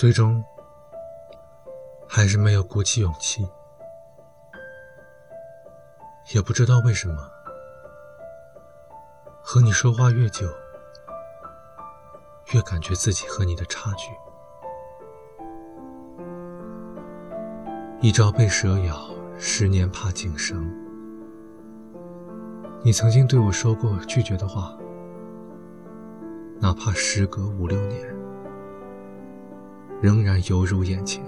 最终还是没有鼓起勇气。也不知道为什么，和你说话越久，越感觉自己和你的差距。一朝被蛇咬，十年怕井绳。你曾经对我说过拒绝的话，哪怕时隔五六年，仍然犹如眼前。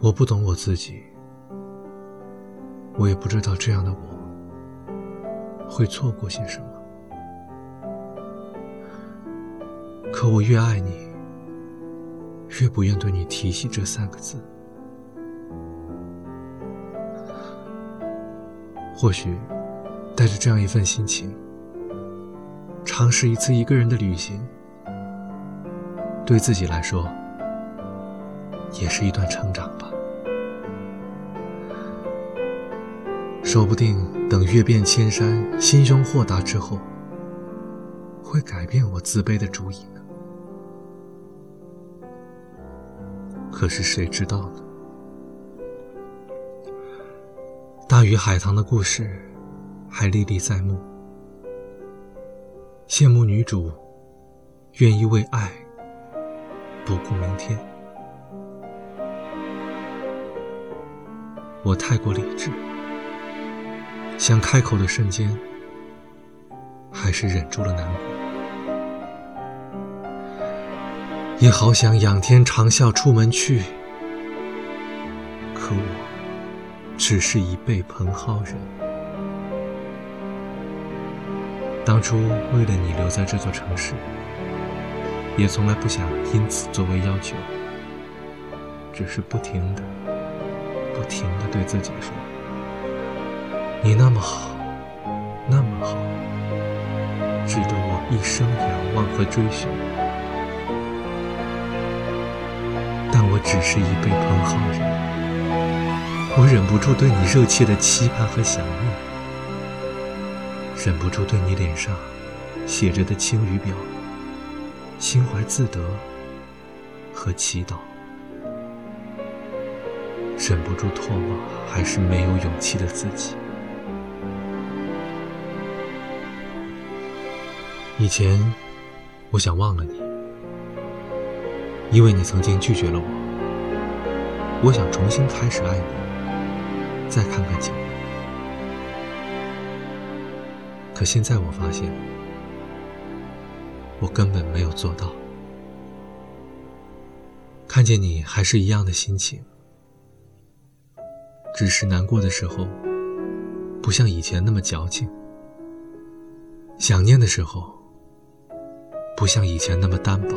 我不懂我自己，我也不知道这样的我会错过些什么。可我越爱你，越不愿对你提起这三个字。或许，带着这样一份心情，尝试一次一个人的旅行，对自己来说，也是一段成长吧。说不定等阅遍千山，心胸豁达之后，会改变我自卑的主意呢。可是谁知道呢？大鱼海棠的故事还历历在目，羡慕女主愿意为爱不顾明天。我太过理智。想开口的瞬间，还是忍住了难过。也好想仰天长啸出门去，可我只是一辈蓬蒿人。当初为了你留在这座城市，也从来不想因此作为要求，只是不停的、不停的对自己说。你那么好，那么好，值得我一生仰望和追寻。但我只是一辈蓬蒿人，我忍不住对你热切的期盼和想念，忍不住对你脸上写着的晴雨表心怀自得和祈祷，忍不住唾骂还是没有勇气的自己。以前，我想忘了你，因为你曾经拒绝了我。我想重新开始爱你，再看看景。可现在我发现，我根本没有做到。看见你还是一样的心情，只是难过的时候，不像以前那么矫情；想念的时候。不像以前那么单薄，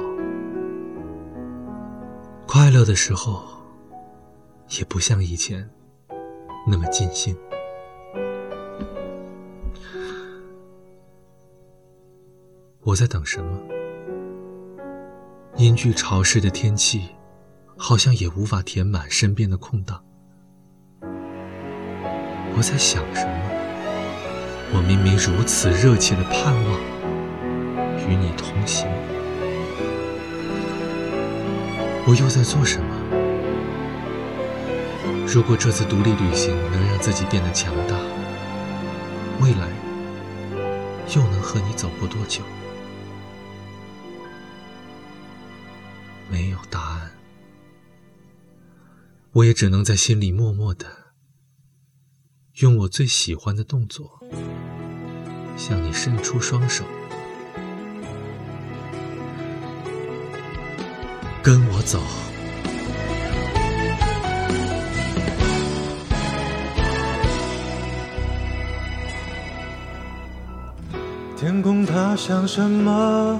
快乐的时候也不像以前那么尽兴。我在等什么？阴郁潮湿的天气，好像也无法填满身边的空档。我在想什么？我明明如此热切的盼望。与你同行，我又在做什么？如果这次独立旅行能让自己变得强大，未来又能和你走过多久？没有答案，我也只能在心里默默的，用我最喜欢的动作，向你伸出双手。跟我走。天空它像什么？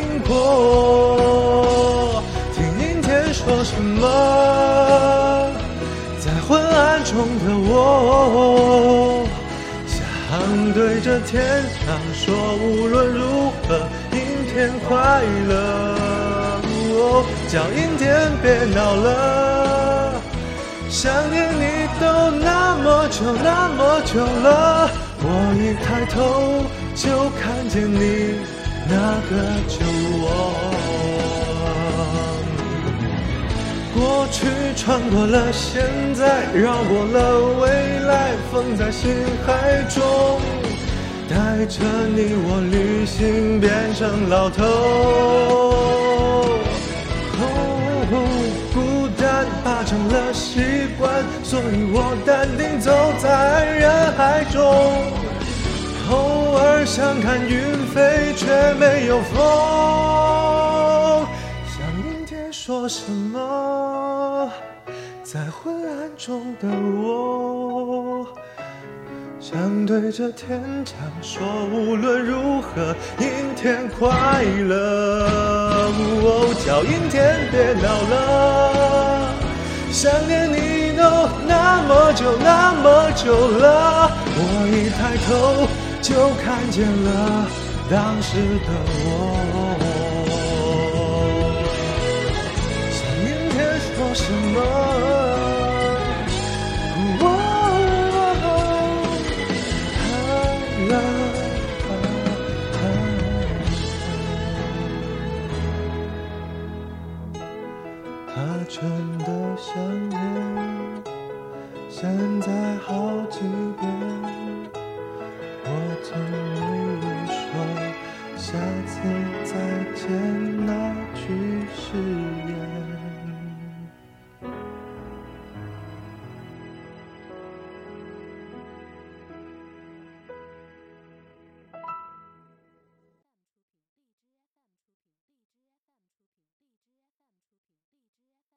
我，听阴天说什么？在昏暗中的我，想对着天唱说，无论如何，阴天快乐。叫阴天别闹了，想念你都那么久那么久了，我一抬头。就看见你那个酒窝，过去穿过了现在，绕过了未来，放在心海中，带着你我旅行，变成老头。孤单化成了习惯，所以我淡定走在人海中。想看云飞，却没有风。想阴天说什么？在昏暗中的我，想对着天讲说，无论如何，阴天快乐。叫阴天别闹了，想念你都那么久那么久了，我一抬头。就看见了当时的我，想明天说什么？他真的想念，现在好几遍。曾与你说，下次再见那句誓。